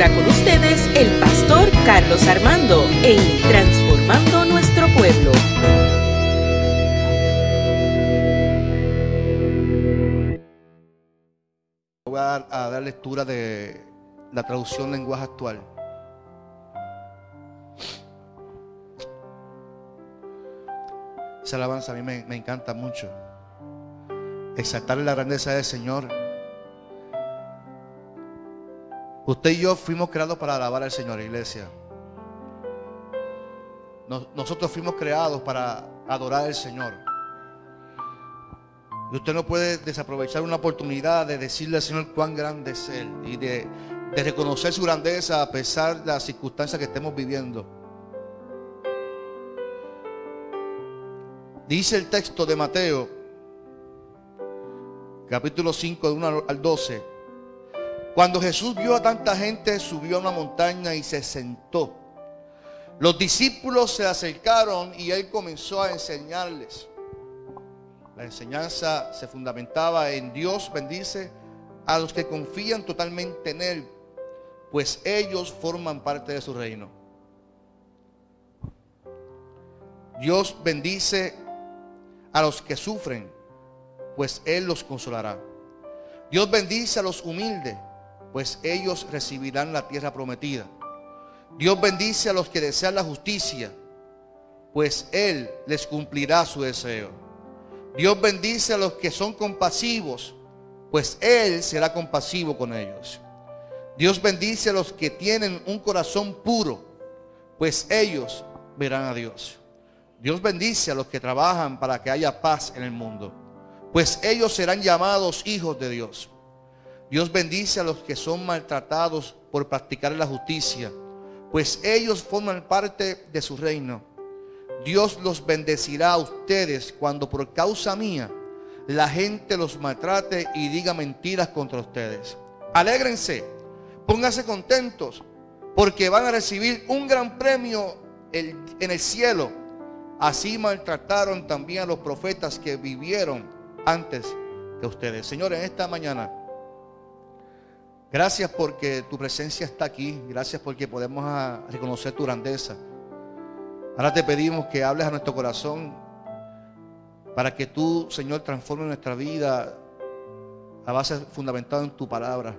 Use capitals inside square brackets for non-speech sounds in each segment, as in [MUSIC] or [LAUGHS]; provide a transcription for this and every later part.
Ahora con ustedes el pastor Carlos Armando en Transformando Nuestro Pueblo. Voy a dar, lectura de la traducción lenguaje actual. Esa alabanza a mí me, me encanta mucho. Exaltar la grandeza del Señor. Usted y yo fuimos creados para alabar al Señor, iglesia. Nos- nosotros fuimos creados para adorar al Señor. Y usted no puede desaprovechar una oportunidad de decirle al Señor cuán grande es Él y de, de reconocer su grandeza a pesar de las circunstancias que estemos viviendo. Dice el texto de Mateo, capítulo 5, de 1 al 12. Cuando Jesús vio a tanta gente, subió a una montaña y se sentó. Los discípulos se acercaron y él comenzó a enseñarles. La enseñanza se fundamentaba en Dios bendice a los que confían totalmente en Él, pues ellos forman parte de su reino. Dios bendice a los que sufren, pues Él los consolará. Dios bendice a los humildes, pues ellos recibirán la tierra prometida. Dios bendice a los que desean la justicia, pues Él les cumplirá su deseo. Dios bendice a los que son compasivos, pues Él será compasivo con ellos. Dios bendice a los que tienen un corazón puro, pues ellos verán a Dios. Dios bendice a los que trabajan para que haya paz en el mundo, pues ellos serán llamados hijos de Dios. Dios bendice a los que son maltratados por practicar la justicia, pues ellos forman parte de su reino. Dios los bendecirá a ustedes cuando por causa mía la gente los maltrate y diga mentiras contra ustedes. Alégrense, pónganse contentos, porque van a recibir un gran premio en el cielo. Así maltrataron también a los profetas que vivieron antes que ustedes. Señor, en esta mañana, gracias porque tu presencia está aquí. Gracias porque podemos ah, reconocer tu grandeza. Ahora te pedimos que hables a nuestro corazón para que tú, Señor, transformes nuestra vida a base fundamentada en tu palabra.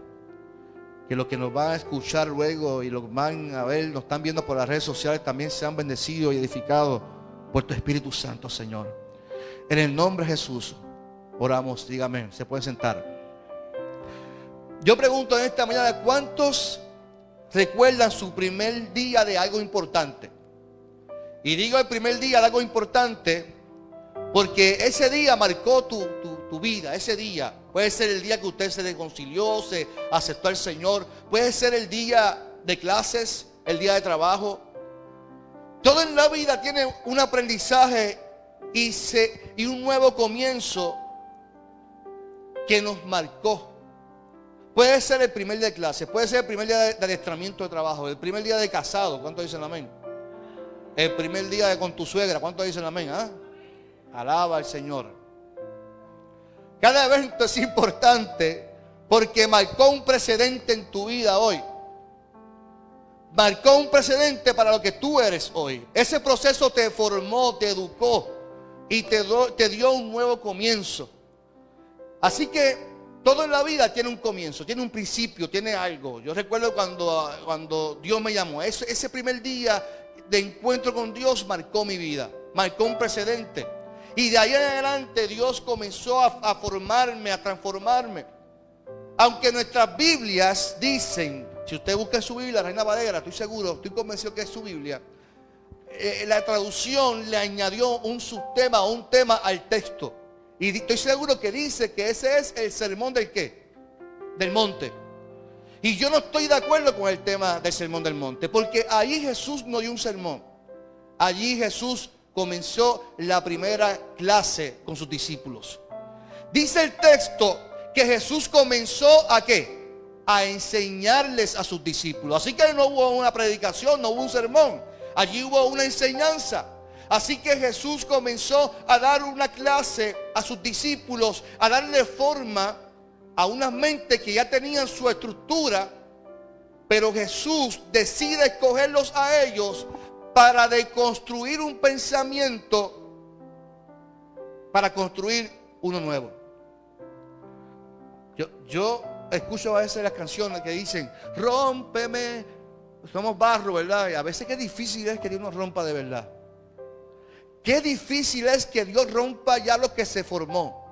Que los que nos van a escuchar luego y los van a ver, nos están viendo por las redes sociales, también sean bendecidos y edificados por tu Espíritu Santo, Señor. En el nombre de Jesús, oramos, dígame, se pueden sentar. Yo pregunto en esta mañana, ¿cuántos recuerdan su primer día de algo importante? Y digo el primer día de algo importante porque ese día marcó tu, tu- tu vida, ese día. Puede ser el día que usted se reconcilió, se aceptó al Señor. Puede ser el día de clases, el día de trabajo. Todo en la vida tiene un aprendizaje y, se, y un nuevo comienzo que nos marcó. Puede ser el primer día de clase, puede ser el primer día de, adiestramiento de trabajo, el primer día de casado. ¿Cuántos dicen amén? El primer día con tu suegra. ¿Cuántos dicen amén? ah? Alaba al Señor. Cada evento es importante porque marcó un precedente en tu vida hoy. Marcó un precedente para lo que tú eres hoy. Ese proceso te formó, te educó y te dio un nuevo comienzo. Así que todo en la vida tiene un comienzo, tiene un principio, tiene algo. Yo recuerdo cuando, cuando Dios me llamó. Ese, ese primer día de encuentro con Dios marcó mi vida, marcó un precedente. Y de ahí en adelante Dios comenzó a, formarme, a transformarme. Aunque nuestras Biblias dicen, si usted busca en su Biblia, Reina Valera, estoy seguro, estoy convencido que es su Biblia, eh, la traducción le añadió un subtema un tema al texto. Y estoy seguro que dice que ese es el sermón del qué? Del monte. Y yo no estoy de acuerdo con el tema del sermón del monte, porque allí Jesús no dio un sermón. Allí Jesús comenzó la primera clase con sus discípulos. Dice el texto que Jesús comenzó a qué? A enseñarles a sus discípulos. Así que no hubo una predicación, no hubo un sermón. Allí hubo una enseñanza. Así que Jesús comenzó a dar una clase a sus discípulos, a darle forma a unas mentes que ya tenían su estructura Pero Jesús decide escogerlos a ellos para deconstruir un pensamiento, para construir uno nuevo. Yo, yo escucho a veces las canciones que dicen, rómpeme, somos barro, ¿verdad? Y a veces qué difícil es que Dios nos rompa de verdad. Qué difícil es que Dios rompa ya lo que se formó.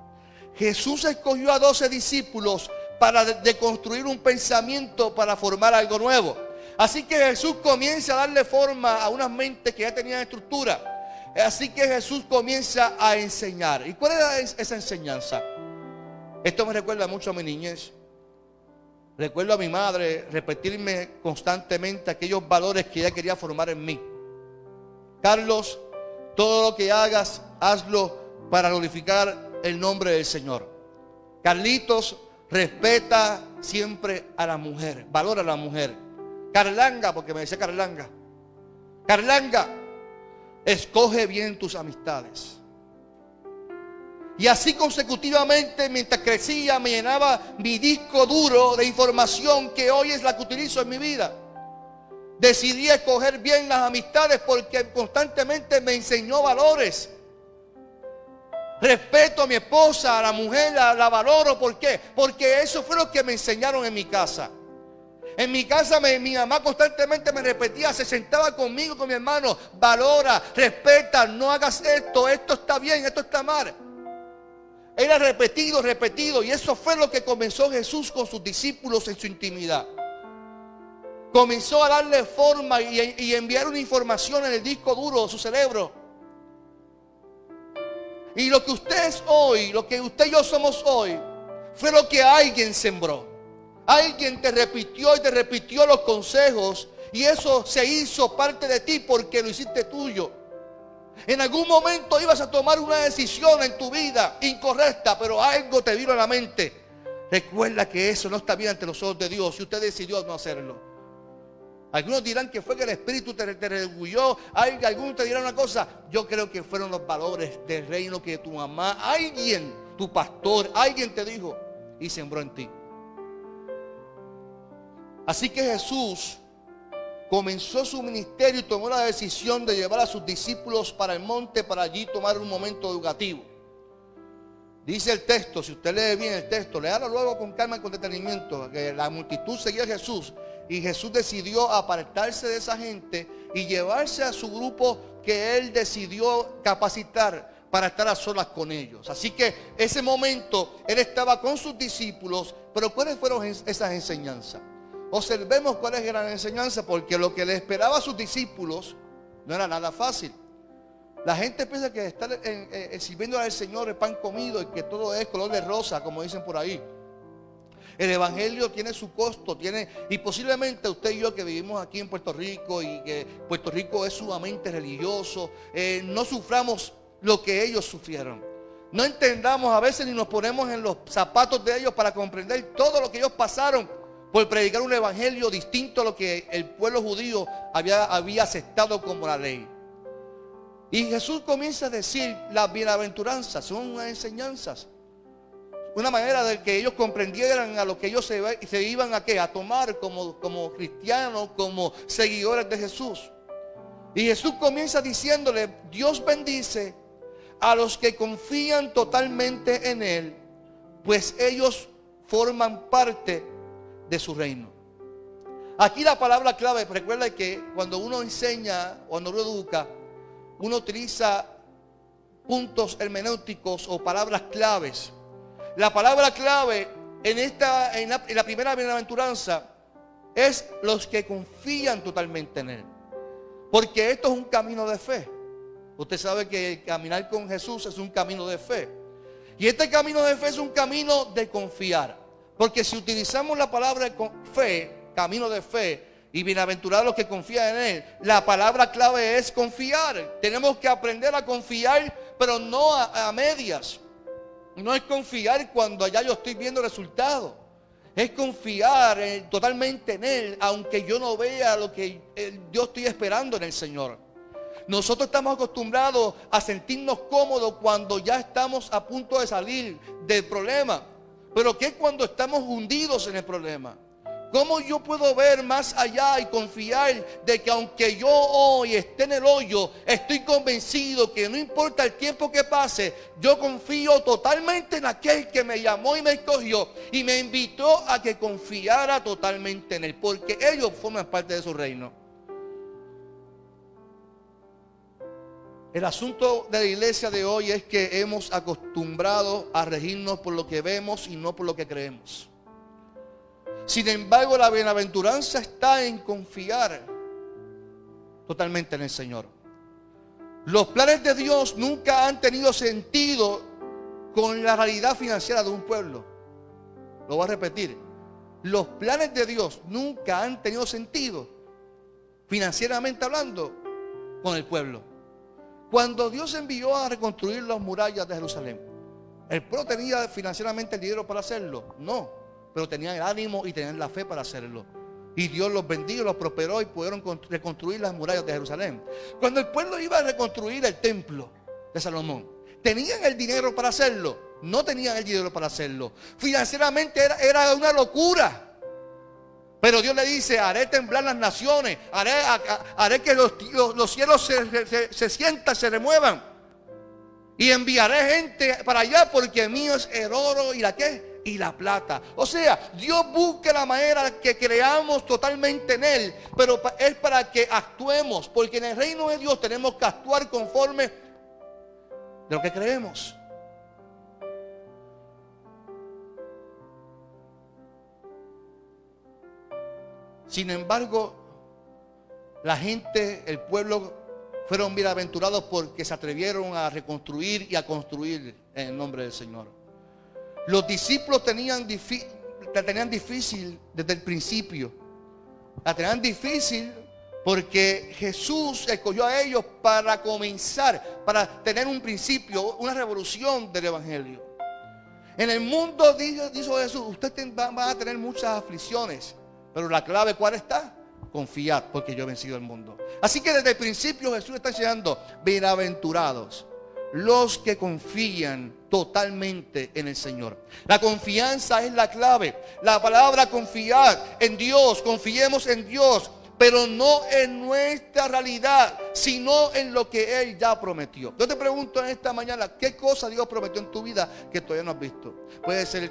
Jesús escogió a 12 discípulos para deconstruir un pensamiento, para formar algo nuevo. Así que Jesús comienza a darle forma a unas mentes que ya tenían estructura. Así que Jesús comienza a enseñar. ¿Y cuál era esa enseñanza? Esto me recuerda mucho a mi niñez. Recuerdo a mi madre repetirme constantemente aquellos valores que ella quería formar en mí. Carlos, todo lo que hagas, hazlo para glorificar el nombre del Señor. Carlitos, respeta siempre a la mujer, valora a la mujer. Carlanga, porque me decía Carlanga. Carlanga, escoge bien tus amistades. Y así consecutivamente, mientras crecía, me llenaba mi disco duro de información que hoy es la que utilizo en mi vida. Decidí escoger bien las amistades porque constantemente me enseñó valores. Respeto a mi esposa, a la mujer, la, valoro. ¿Por qué? Porque eso fue lo que me enseñaron en mi casa. En mi casa mi mamá constantemente me repetía, se sentaba conmigo, con mi hermano, valora, respeta, no hagas esto, esto está bien, esto está mal. Era repetido, repetido. Y eso fue lo que comenzó Jesús con sus discípulos en su intimidad. Comenzó a darle forma y, enviar una información en el disco duro de su cerebro. Y lo que usted es hoy, lo que usted y yo somos hoy, fue lo que alguien sembró. Alguien te repitió y te repitió los consejos. Y eso se hizo parte de ti porque lo hiciste tuyo. En algún momento ibas a tomar una decisión en tu vida incorrecta, pero algo te vino a la mente. Recuerda que eso no está bien ante los ojos de Dios si usted decidió no hacerlo. Algunos dirán que fue que el Espíritu te, te. Algunos te dirán una cosa. Yo creo que fueron los valores del reino que tu mamá, alguien, tu pastor, alguien te dijo y sembró en ti. Así que Jesús comenzó su ministerio y tomó la decisión de llevar a sus discípulos para el monte para allí tomar un momento educativo. Dice el texto, si usted lee bien el texto, léalo luego con calma y con detenimiento, que la multitud seguía a Jesús y Jesús decidió apartarse de esa gente y llevarse a su grupo que él decidió capacitar para estar a solas con ellos. Así que ese momento él estaba con sus discípulos, pero ¿cuáles fueron esas enseñanzas? Observemos cuál es la enseñanza, porque lo que le esperaba a sus discípulos no era nada fácil. La gente piensa que estar en, sirviendo al Señor el pan comido y que todo es color de rosa, como dicen por ahí. El Evangelio tiene su costo, tiene, y posiblemente usted y yo que vivimos aquí en Puerto Rico y que Puerto Rico es sumamente religioso, eh, no suframos lo que ellos sufrieron. No entendamos a veces ni nos ponemos en los zapatos de ellos para comprender todo lo que ellos pasaron por predicar un evangelio distinto a lo que el pueblo judío había, había aceptado como la ley. Y Jesús comienza a decir, las bienaventuranzas son unas enseñanzas. Una manera de que ellos comprendieran a lo que ellos se, se iban a, tomar como, como cristianos, como seguidores de Jesús. Y Jesús comienza diciéndole, Dios bendice a los que confían totalmente en Él, pues ellos forman parte de su reino. Aquí la palabra clave, recuerda que cuando uno enseña, cuando uno educa, uno utiliza puntos hermenéuticos o palabras claves. La palabra clave en esta, en la, primera bienaventuranza es los que confían totalmente en Él. Porque esto es un camino de fe. Usted sabe que caminar con Jesús es un camino de fe. Y este camino de fe es un camino de confiar. Porque si utilizamos la palabra fe, camino de fe, y bienaventurados los que confían en Él, la palabra clave es confiar. Tenemos que aprender a confiar, pero no a, Medias. No es confiar cuando allá yo estoy viendo resultados. Es confiar totalmente en Él, aunque yo no vea lo que eh, yo estoy esperando en el Señor. Nosotros estamos acostumbrados a sentirnos cómodos cuando ya estamos a punto de salir del problema. Pero ¿qué cuando estamos hundidos en el problema? ¿Cómo yo puedo ver más allá y confiar de que aunque yo hoy esté en el hoyo, estoy convencido que no importa el tiempo que pase, yo confío totalmente en aquel que me llamó y me escogió y me invitó a que confiara totalmente en él, porque ellos forman parte de su reino. El asunto de la iglesia de hoy es que hemos acostumbrado a regirnos por lo que vemos y no por lo que creemos. Sin embargo, la bienaventuranza está en confiar totalmente en el Señor. Los planes de Dios nunca han tenido sentido con la realidad financiera de un pueblo. Lo voy a repetir. Los planes de Dios nunca han tenido sentido, financieramente hablando, con el pueblo. Cuando Dios envió a reconstruir las murallas de Jerusalén, ¿el pueblo tenía financieramente el dinero para hacerlo? No pero tenían el ánimo y tenían la fe para hacerlo. Y Dios los bendijo, los prosperó y pudieron reconstruir las murallas de Jerusalén. Cuando el pueblo iba a reconstruir el templo de Salomón, ¿tenían el dinero para hacerlo? No tenían el dinero para hacerlo. Financieramente era, una locura. Pero Dios le dice, haré temblar las naciones, haré, haré que los, cielos se, se sientan, se remuevan. Y enviaré gente para allá porque mío es el oro y la que y la plata. O sea, Dios busca la manera que creamos totalmente en Él, pero es para que actuemos, porque en el reino de Dios tenemos que actuar conforme de lo que creemos. Sin embargo, la gente, el pueblo, fueron bienaventurados porque se atrevieron a reconstruir y a construir en el nombre del Señor. Los discípulos tenían, la tenían difícil desde el principio. La tenían difícil porque Jesús escogió a ellos para comenzar, para tener un principio, una revolución del Evangelio. En el mundo, dijo, Jesús, usted va a tener muchas aflicciones, pero la clave ¿cuál está? Confiad, porque yo he vencido el mundo. Así que desde el principio Jesús está enseñando, bienaventurados los que confían totalmente en el Señor. La confianza es la clave. La palabra confiar en Dios, confiemos en Dios, pero no en nuestra realidad, sino en lo que Él ya prometió. Yo te pregunto en esta mañana, ¿qué cosa Dios prometió en tu vida que todavía no has visto? Puede ser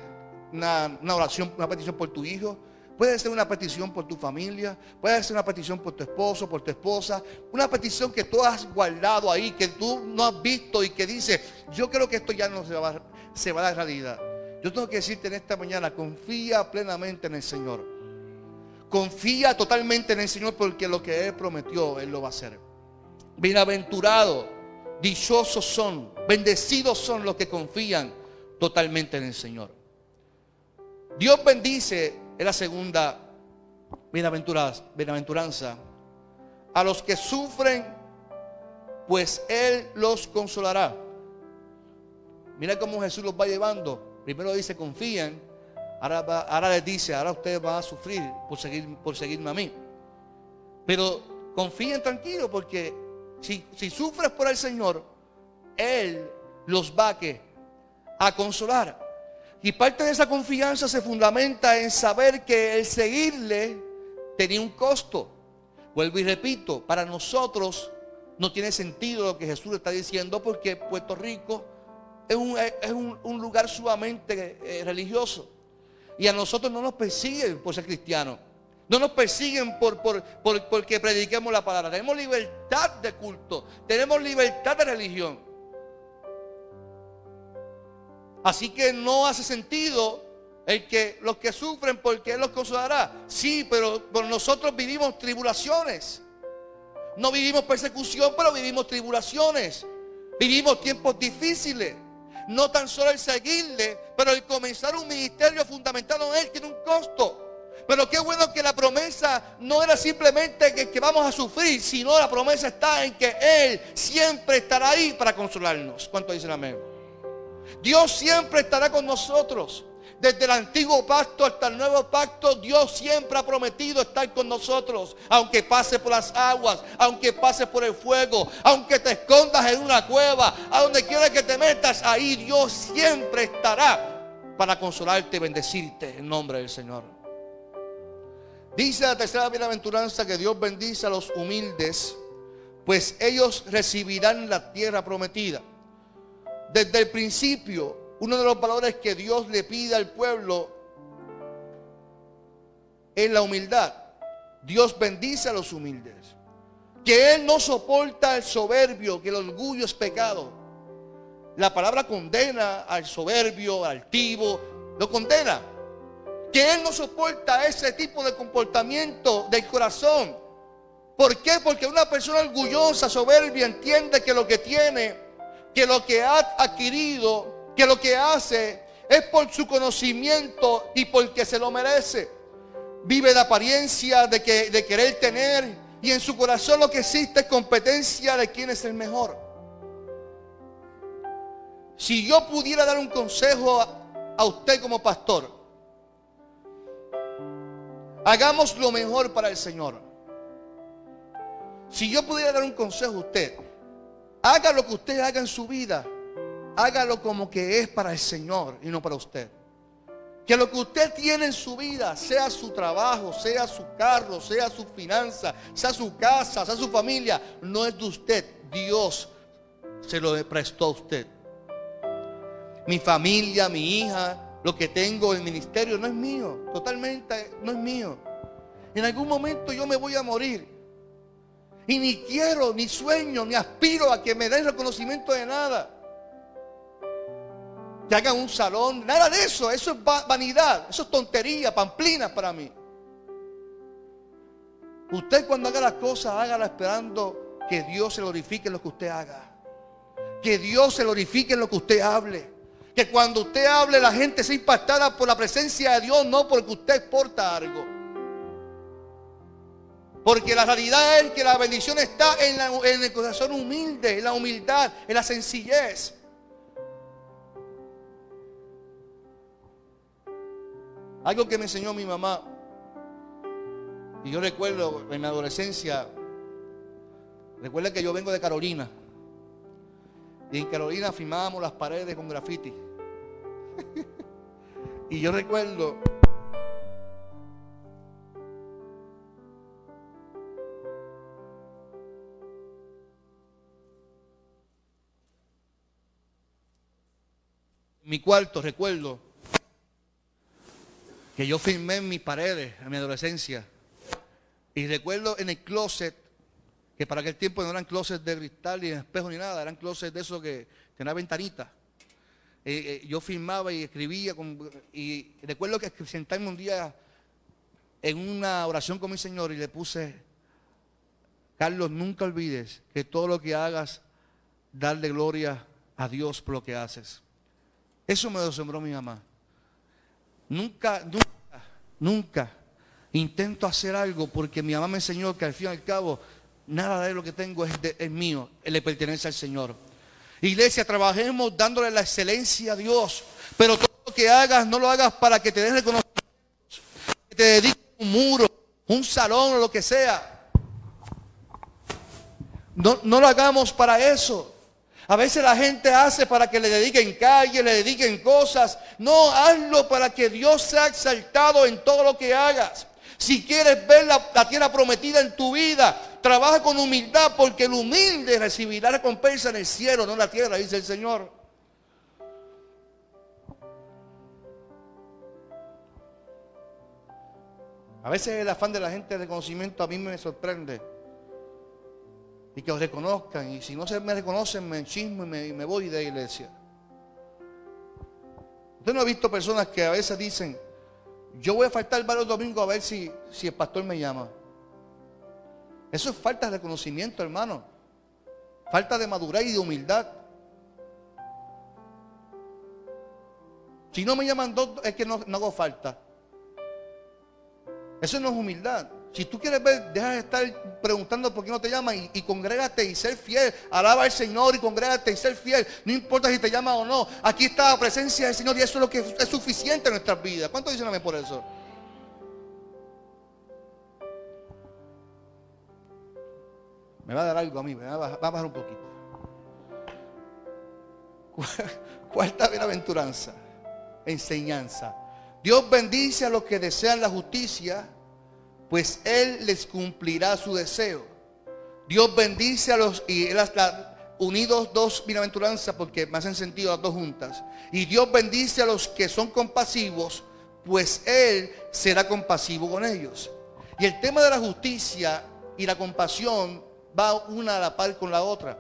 una, una oración, una petición por tu hijo, Puede ser una petición por tu familia, puede ser una petición por tu esposo, por tu esposa, una petición que tú has guardado ahí, que tú no has visto y que dice, yo creo que esto ya no se va, se va a dar realidad. Yo tengo que decirte en esta mañana, confía plenamente en el Señor. Confía totalmente en el Señor porque lo que Él prometió, Él lo va a hacer. Bienaventurados, dichosos son, bendecidos son los que confían totalmente en el Señor. Dios bendice es la segunda bienaventuranza. A los que sufren, pues Él los consolará. Mira cómo Jesús los va llevando. Primero dice, confíen. Ahora, les dice, ahora ustedes van a sufrir por, seguir, por seguirme a mí. Pero confíen tranquilos porque si, si sufres por el Señor, Él los va a, a consolar. Y parte de esa confianza se fundamenta en saber que el seguirle tenía un costo. Vuelvo y repito, para nosotros no tiene sentido lo que Jesús está diciendo porque Puerto Rico es un, lugar sumamente eh, religioso. Y a nosotros no nos persiguen por ser cristianos. No nos persiguen por, por, porque prediquemos la palabra. Tenemos libertad de culto. Tenemos libertad de religión. Así que no hace sentido el que los que sufren porque Él los consolará. Sí, pero nosotros vivimos tribulaciones. No vivimos persecución, pero vivimos tribulaciones. Vivimos tiempos difíciles. No tan solo el seguirle, pero el comenzar un ministerio fundamentado en Él tiene un costo. Pero qué bueno que la promesa no era simplemente que, que, vamos a sufrir, sino la promesa está en que Él siempre estará ahí para consolarnos. ¿Cuánto dicen amén? Dios siempre estará con nosotros. Desde el antiguo pacto hasta el nuevo pacto, Dios siempre ha prometido estar con nosotros. Aunque pase por las aguas, aunque pase por el fuego, aunque te escondas en una cueva, a donde quiera que te metas, ahí Dios siempre estará para consolarte y bendecirte en nombre del Señor. Dice la tercera bienaventuranza que Dios bendice a los humildes, pues ellos recibirán la tierra prometida. Desde el principio, uno de los valores que Dios le pide al pueblo es la humildad. Dios bendice a los humildes. Que Él no soporta el soberbio, que el orgullo es pecado. La palabra condena al soberbio, al altivo, lo condena. Que Él no soporta ese tipo de comportamiento del corazón. ¿Por qué? Porque una persona orgullosa, soberbia, entiende que lo que tiene, que lo que ha adquirido, que lo que hace es por su conocimiento y porque se lo merece. Vive de apariencia, de, que, de querer tener y en su corazón lo que existe es competencia de quién es el mejor. Si yo pudiera dar un consejo a, usted como pastor, hagamos lo mejor para el Señor. Si yo pudiera dar un consejo a usted, haga lo que usted haga en su vida, hágalo como que es para el Señor y no para usted. Que lo que usted tiene en su vida, sea su trabajo, sea su carro, sea su finanza, sea su casa, sea su familia, no es de usted. Dios se lo prestó a usted. Mi familia, mi hija, lo que tengo, el ministerio, no es mío. Totalmente no es mío. En algún momento yo me voy a morir. Y ni quiero, ni sueño, ni aspiro a que me den reconocimiento de nada que hagan un salón, nada de eso, eso es vanidad, eso es tontería, pamplinas para mí. Usted cuando haga las cosas, hágala esperando que Dios se glorifique en lo que usted haga. Que Dios se glorifique en lo que usted hable. Que cuando usted hable la gente sea impactada por la presencia de Dios, no porque usted porta algo. Porque la realidad es que la bendición está en, el corazón humilde, en la humildad, en la sencillez. Algo que me enseñó mi mamá. Y yo recuerdo en mi adolescencia, recuerda que yo vengo de Carolina. Y en Carolina firmábamos las paredes con grafiti. [LAUGHS] y yo recuerdo mi cuarto, recuerdo, que yo firmé en mis paredes en mi adolescencia. Y recuerdo en el closet, que para aquel tiempo no eran closets de cristal ni de espejo ni nada, eran closets de esos que tenían ventanita. Eh, eh, yo firmaba y escribía, y recuerdo que sentarme un día en una oración con mi Señor y le puse, Carlos, nunca olvides que todo lo que hagas, darle gloria a Dios por lo que haces. Eso me asombró mi mamá. Nunca, nunca, nunca intento hacer algo porque mi mamá me enseñó que al fin y al cabo nada de lo que tengo es, es mío, le pertenece al Señor. Iglesia, trabajemos dándole la excelencia a Dios, pero todo lo que hagas no lo hagas para que te den reconocimiento, que te dediques un muro, un salón o lo que sea. No, no lo hagamos para eso. A veces la gente hace para que le dediquen calle, le dediquen cosas. No, hazlo para que Dios sea exaltado en todo lo que hagas. Si quieres ver la, tierra prometida en tu vida, trabaja con humildad porque el humilde recibirá recompensa en el cielo, no en la tierra, dice el Señor. A veces el afán de la gente de conocimiento a mí me sorprende y que os reconozcan. Y si no se me reconocen, me chismo y me, voy de la iglesia. Usted no ha visto personas que a veces dicen, yo voy a faltar varios domingos a ver si, si el pastor me llama. Eso es falta de reconocimiento, hermano. Falta de madurez y de humildad. Si no me llaman dos, es que no hago falta. Eso no es humildad. Si tú quieres ver, deja de estar preguntando por qué no te llama y, y congrégate y ser fiel. Alaba al Señor y congrégate y ser fiel. No importa si te llama o no. Aquí está la presencia del Señor y eso es lo que es suficiente en nuestras vidas. ¿Cuánto dicen a por eso? Me va a dar algo a mí, me a bajar, va a bajar un poquito. [LAUGHS] Cuarta bienaventuranza, enseñanza. Dios bendice a los que desean la justicia pues Él les cumplirá su deseo. Dios bendice a los, y Él hasta unidos dos bienaventuranzas porque me hacen sentido las dos juntas. Y Dios bendice a los que son compasivos, pues Él será compasivo con ellos. Y el tema de la justicia y la compasión va una a la par con la otra.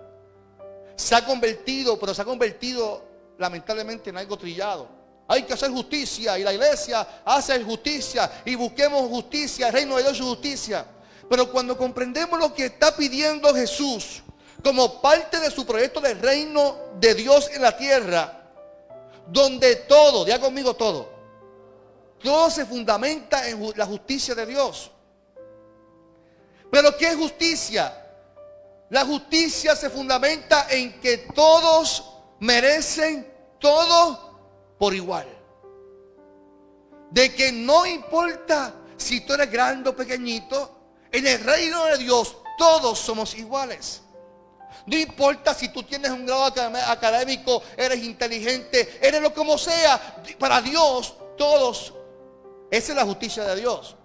Se ha convertido, pero se ha convertido lamentablemente en algo trillado. Hay que hacer justicia y la iglesia hace justicia y busquemos justicia, el reino de Dios es justicia. Pero cuando comprendemos lo que está pidiendo Jesús como parte de su proyecto del reino de Dios en la tierra, donde todo, diga conmigo todo, todo se fundamenta en la justicia de Dios. Pero ¿qué es justicia? La justicia se fundamenta en que todos merecen todo por igual. De que no importa si tú eres grande o pequeñito, en el reino de Dios todos somos iguales. No importa si tú tienes un grado académico, eres inteligente, eres lo como sea. Para Dios todos, esa es la justicia de Dios.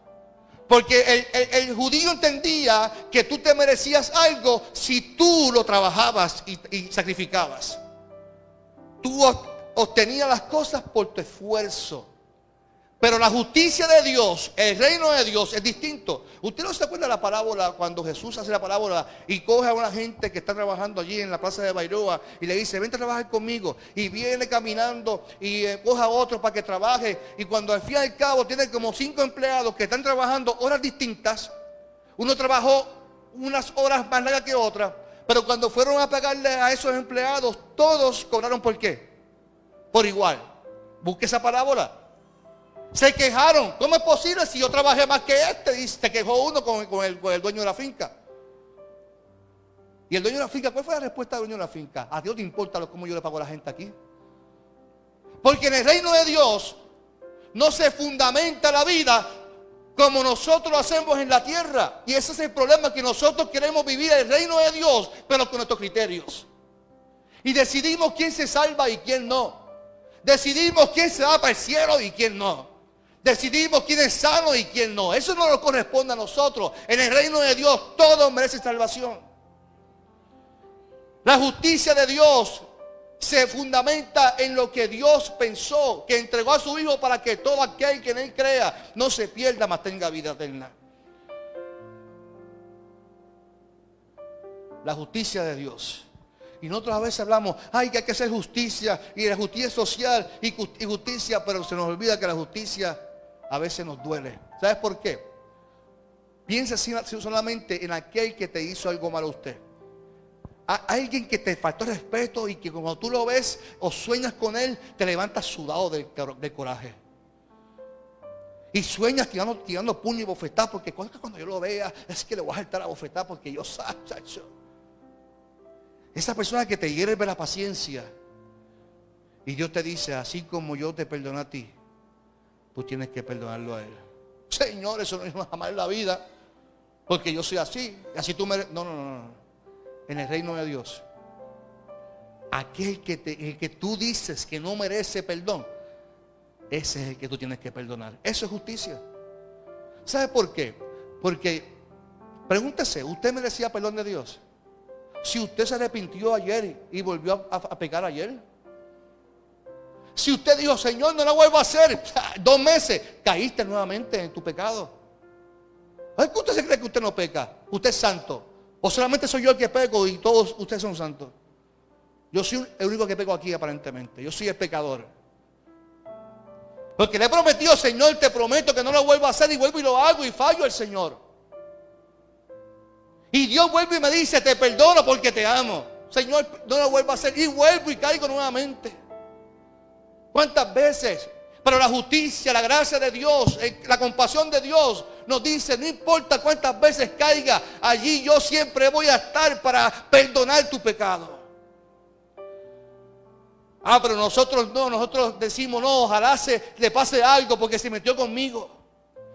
Porque el, judío entendía que tú te merecías algo si tú lo trabajabas y, y sacrificabas. Tú obtenías las cosas por tu esfuerzo. Pero la justicia de Dios, el reino de Dios es distinto. Usted no se acuerda de la parábola cuando Jesús hace la parábola y coge a una gente que está trabajando allí en la plaza de Bairoa y le dice, vente a trabajar conmigo. Y viene caminando y eh, coge a otro para que trabaje. Y cuando al fin y al cabo tiene como cinco empleados que están trabajando horas distintas, uno trabajó unas horas más largas que otras. Pero cuando fueron a pagarle a esos empleados, todos cobraron por qué? Por igual. Busque esa parábola. Se quejaron. ¿Cómo es posible si yo trabajé más que este? Y se quejó uno con, el, dueño de la finca. Y el dueño de la finca, ¿cuál fue la respuesta del dueño de la finca? A Dios te importa cómo yo le pago a la gente aquí. Porque en el reino de Dios no se fundamenta la vida como nosotros lo hacemos en la tierra. Y ese es el problema, que nosotros queremos vivir el reino de Dios, pero con nuestros criterios. Y decidimos quién se salva y quién no. Decidimos quién se va para el cielo y quién no. Decidimos quién es sano y quién no. Eso no nos corresponde a nosotros. En el reino de Dios todos merecen salvación. La justicia de Dios se fundamenta en lo que Dios pensó, que entregó a su Hijo para que todo aquel que en Él crea no se pierda, mas tenga vida eterna. La justicia de Dios. Y nosotros a veces hablamos, ay, que hay que hacer justicia, y la justicia social y justicia, pero se nos olvida que la justicia a veces nos duele. ¿Sabes por qué? Piensa solamente en aquel que te hizo algo malo a usted. Alguien que te faltó respeto y que cuando tú lo ves o sueñas con él, te levantas sudado de, coraje. Y sueñas tirando, tirando puño y bofetá, porque cuando yo lo vea, es que le voy a saltar a bofetá porque yo sé, Esa persona que te hierve la paciencia. Y Dios te dice, así como yo te perdono a ti, tú tienes que perdonarlo a él. Señor, eso no es jamás en la vida. Porque yo soy así. Y así tú me... No, no, no. En el reino de Dios. Aquel que, te, el que tú dices que no merece perdón. Ese es el que tú tienes que perdonar. Eso es justicia. ¿Sabe por qué? Porque, pregúntese, ¿usted merecía perdón de Dios? Si usted se arrepintió ayer y volvió a, a pecar ayer. Si usted dijo, Señor, no lo vuelvo a hacer, [LAUGHS] dos meses, caíste nuevamente en tu pecado. ¿Por qué usted se cree que usted no peca? Usted es santo. O solamente soy yo el que peco y todos ustedes son santos. Yo soy el único que peco aquí aparentemente. Yo soy el pecador. Porque le he prometido, Señor, te prometo que no lo vuelvo a hacer y vuelvo y lo hago y fallo al Señor. Y Dios vuelve y me dice, te perdono porque te amo. Señor, no lo vuelvo a hacer y vuelvo y caigo nuevamente. ¿Cuántas veces? Pero la justicia, la gracia de Dios, la compasión de Dios nos dice, no importa cuántas veces caiga, allí yo siempre voy a estar para perdonar tu pecado. Ah, pero nosotros no, nosotros decimos, no, ojalá se le pase algo porque se metió conmigo.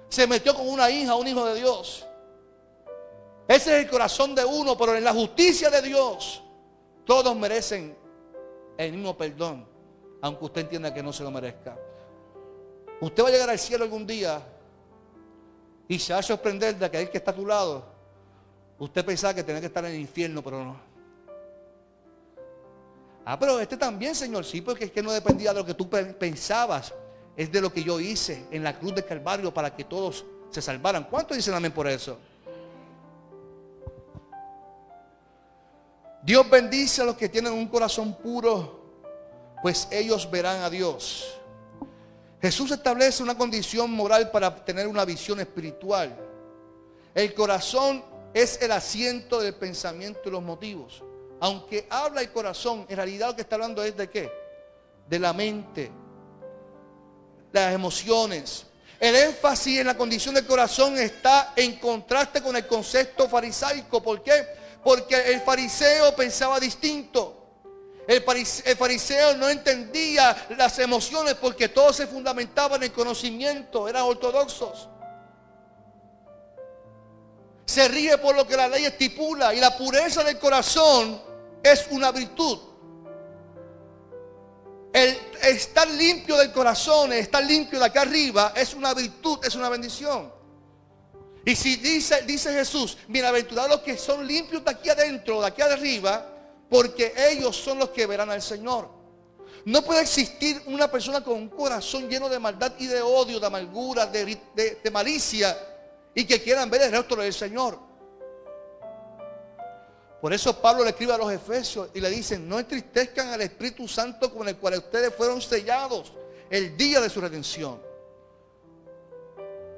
Se metió con una hija, un hijo de Dios. Ese es el corazón de uno, pero en la justicia de Dios, todos merecen el mismo perdón aunque usted entienda que no se lo merezca. Usted va a llegar al cielo algún día Y se va a sorprender de aquel que está a tu lado. Usted pensaba que tenía que estar en el infierno, pero no. Ah, pero este también, Señor, sí, porque es que no dependía de lo que tú pensabas. Es de lo que yo hice en la cruz de Calvario para que todos se salvaran. ¿Cuántos dicen amén por eso? Dios bendice a los que tienen un corazón puro, pues ellos verán a Dios. Jesús establece una condición moral para tener una visión espiritual. El corazón es el asiento del pensamiento y los motivos. Aunque habla el corazón, en realidad lo que está hablando es de qué? De la mente, las emociones. El énfasis en la condición del corazón está en contraste con el concepto farisaico. ¿Por qué? Porque el fariseo pensaba distinto. El fariseo no entendía las emociones porque todo se fundamentaba en el conocimiento, eran ortodoxos. Se ríe por lo que la ley estipula y la pureza del corazón es una virtud. El estar limpio del corazón, estar limpio de acá arriba es una virtud, es una bendición. Y si dice, dice Jesús, bienaventurados los que son limpios de aquí adentro, de aquí arriba, porque ellos son los que verán al Señor. No puede existir una persona con un corazón lleno de maldad y de odio, de amargura, de, malicia y que quieran ver el rostro del Señor. Por eso Pablo le escribe a los Efesios y le dicen, no entristezcan al Espíritu Santo con el cual ustedes fueron sellados el día de su redención.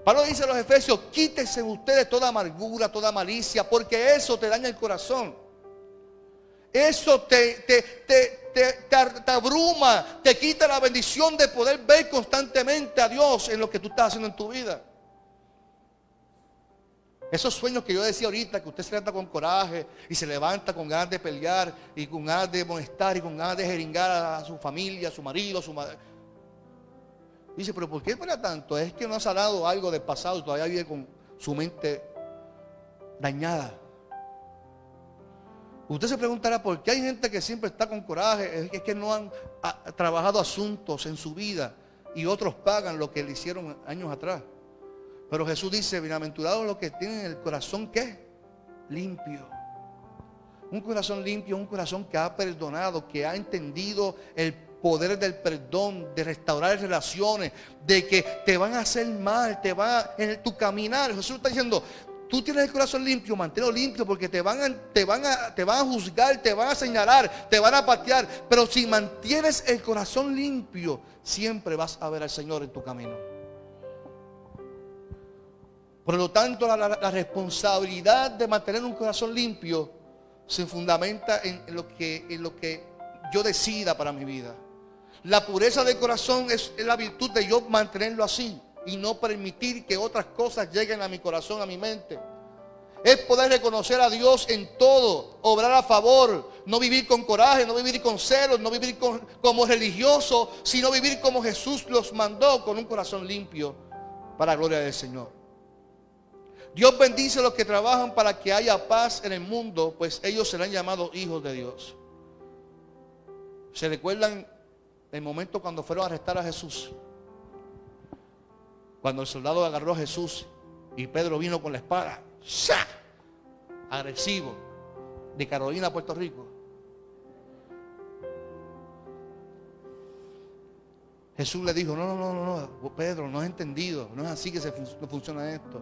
Pablo dice a los Efesios, quítense ustedes toda amargura, toda malicia, porque eso te daña el corazón. Eso te, te, te, te, abruma, te quita la bendición de poder ver constantemente a Dios en lo que tú estás haciendo en tu vida. Esos sueños que yo decía ahorita, que usted se levanta con coraje y se levanta con ganas de pelear y con ganas de molestar y con ganas de jeringar a su familia, a su marido, a su madre. Dice, pero ¿por qué para tanto? Es que no ha sanado algo del pasado todavía vive con su mente dañada. Usted se preguntará por qué hay gente que siempre está con coraje, es que no han trabajado asuntos en su vida y otros pagan lo que le hicieron años atrás. Pero Jesús dice, bienaventurados los que tienen el corazón que limpio. Un corazón limpio, un corazón que ha perdonado, que ha entendido el poder del perdón, de restaurar relaciones, de que te van a hacer mal, te va en tu caminar. Jesús está diciendo, tú tienes el corazón limpio, manténlo limpio porque te van, a, te, van a, te van a juzgar, te van a señalar, te van a patear. Pero si mantienes el corazón limpio, siempre vas a ver al Señor en tu camino. Por lo tanto, la, responsabilidad de mantener un corazón limpio se fundamenta en, lo que, en lo que yo decida para mi vida. La pureza del corazón es la virtud de yo mantenerlo así y no permitir que otras cosas lleguen a mi corazón, a mi mente. Es poder reconocer a Dios en todo, obrar a favor, no vivir con coraje, no vivir con celos, no vivir como religioso, sino vivir como Jesús los mandó con un corazón limpio para la gloria del Señor. Dios bendice a los que trabajan para que haya paz en el mundo, pues ellos serán llamados hijos de Dios. ¿Se recuerdan el momento cuando fueron a arrestar a Jesús? Cuando el soldado agarró a Jesús y Pedro vino con la espada, ¡sa! agresivo, de Carolina a Puerto Rico. Jesús le dijo, no, no, no, no, Pedro, no has entendido, no es así que se funciona esto.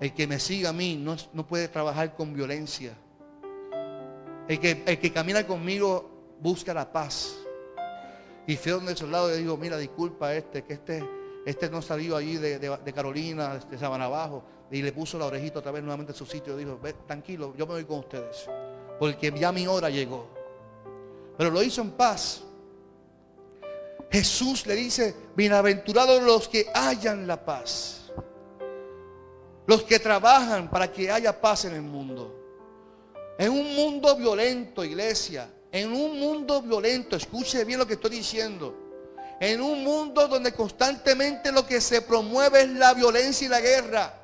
El que me siga a mí no, puede trabajar con violencia. El que camina conmigo busca la paz. Y fue donde el soldado le dijo, mira, disculpa este, que este este no salió allí de, Carolina, de Sabana Abajo, y le puso la orejita otra vez nuevamente en su sitio. Dijo, tranquilo, yo me voy con ustedes. Porque ya mi hora llegó. Pero lo hizo en paz. Jesús le dice, bienaventurados los que hayan la paz. Los que trabajan para que haya paz en el mundo. En un mundo violento, iglesia. En un mundo violento, escuche bien lo que estoy diciendo en un mundo donde constantemente lo que se promueve es la violencia y la guerra.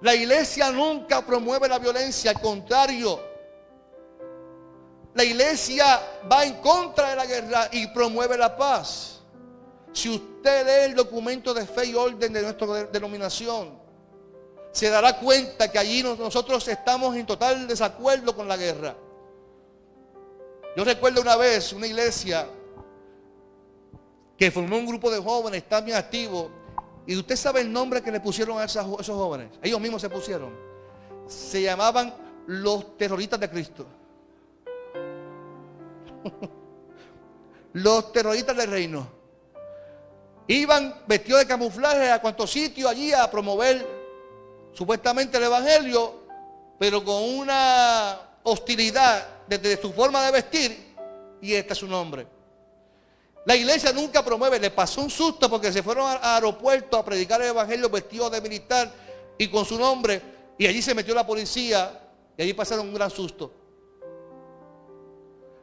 La iglesia nunca promueve la violencia, al contrario. La iglesia va en contra de la guerra y promueve la paz. Si usted lee el documento de fe y orden de nuestra denominación, se dará cuenta que allí nosotros estamos en total desacuerdo con la guerra. Yo recuerdo una vez una iglesia que formó un grupo de jóvenes también activos. Y usted sabe el nombre que le pusieron a esos, esos jóvenes. Ellos mismos se pusieron. Se llamaban los terroristas de Cristo. [LAUGHS] los terroristas del reino. Iban vestidos de camuflaje a cuantos sitios allí a promover supuestamente el Evangelio, pero con una hostilidad desde su forma de vestir y este es su nombre. La iglesia nunca promueve, le pasó un susto porque se fueron al aeropuerto a predicar el Evangelio vestidos de militar y con su nombre y allí se metió la policía y allí pasaron un gran susto.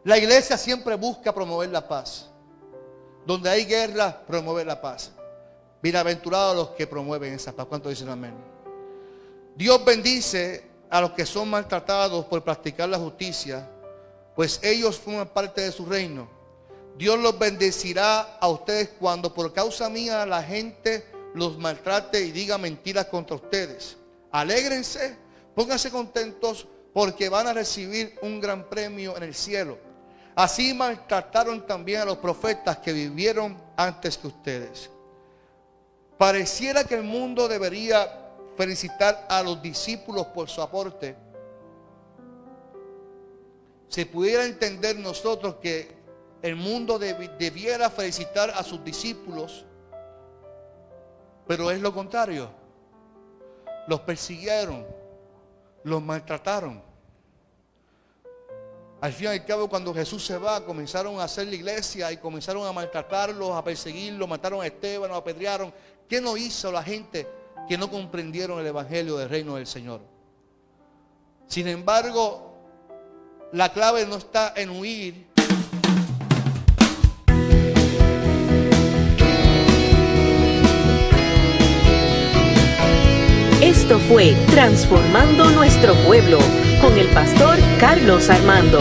La iglesia siempre busca promover la paz. Donde hay guerra, promover la paz. Bienaventurados los que promueven esa paz. ¿Cuánto dicen amén? Dios bendice a los que son maltratados por practicar la justicia, pues ellos forman parte de su reino. Dios los bendecirá a ustedes cuando por causa mía la gente los maltrate y diga mentiras contra ustedes. Alégrense, pónganse contentos porque van a recibir un gran premio en el cielo. Así maltrataron también a los profetas que vivieron antes que ustedes. Pareciera que el mundo debería felicitar a los discípulos por su aporte. Se pudiera entender nosotros que el mundo debiera felicitar a sus discípulos, pero es lo contrario. Los persiguieron, los maltrataron. Al fin y al cabo, cuando Jesús se va, comenzaron a hacer la iglesia y comenzaron a maltratarlos, a perseguirlos, mataron a Esteban, lo apedrearon. ¿Qué no hizo la gente que no comprendieron el evangelio del reino del Señor? Sin embargo, la clave no está en huir. Esto fue Transformando Nuestro Pueblo con el pastor Carlos Armando.